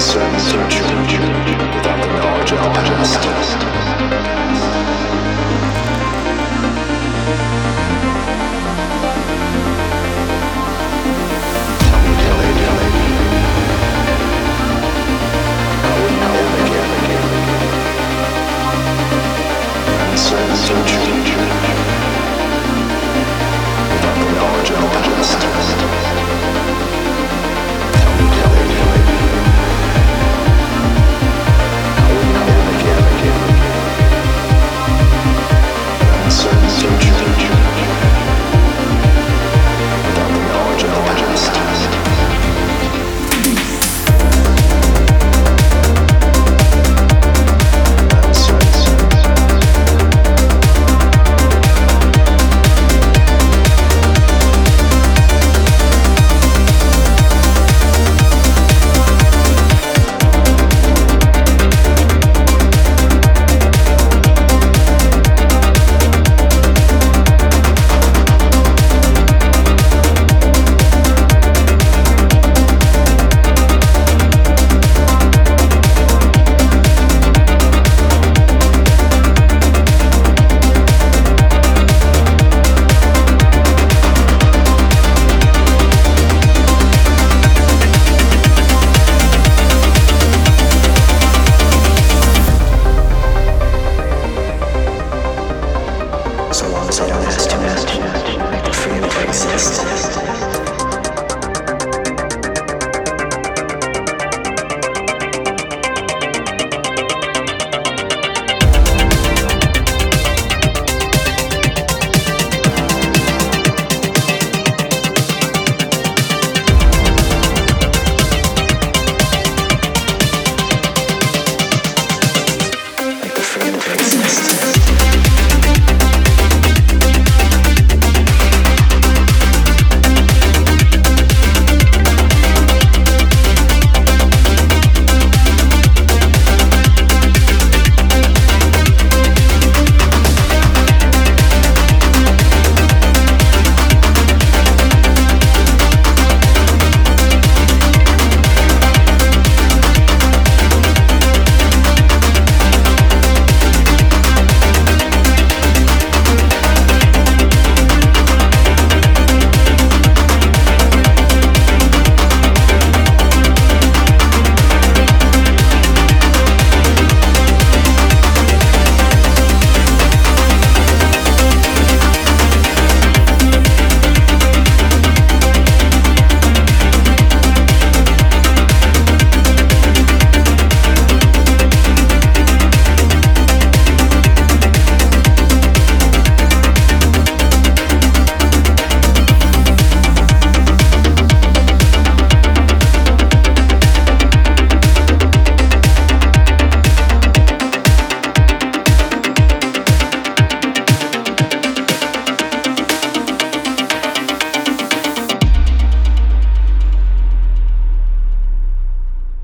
certain future without the knowledge of the past. Resistance.